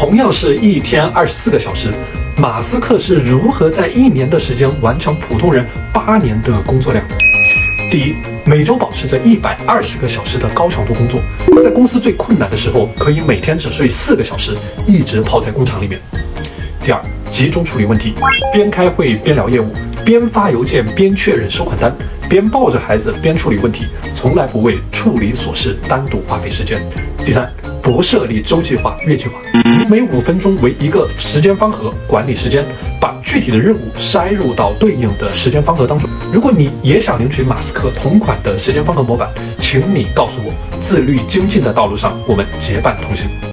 同样是一天二十四个小时，马斯克是如何在一年的时间完成普通人八年的工作量？第一，每周保持着一百二十个小时的高强度工作，在公司最困难的时候，可以每天只睡四个小时，一直泡在工厂里面。第二，集中处理问题，边开会边聊业务，边发邮件边确认收款单，边抱着孩子边处理问题，从来不为处理琐事单独花费时间。第三，不设立周计划、月计划，以每五分钟为一个时间方盒管理时间，把具体的任务筛入到对应的时间方盒当中。如果你也想领取马斯克同款的时间方盒模板，请你告诉我，自律精进的道路上，我们结伴同行。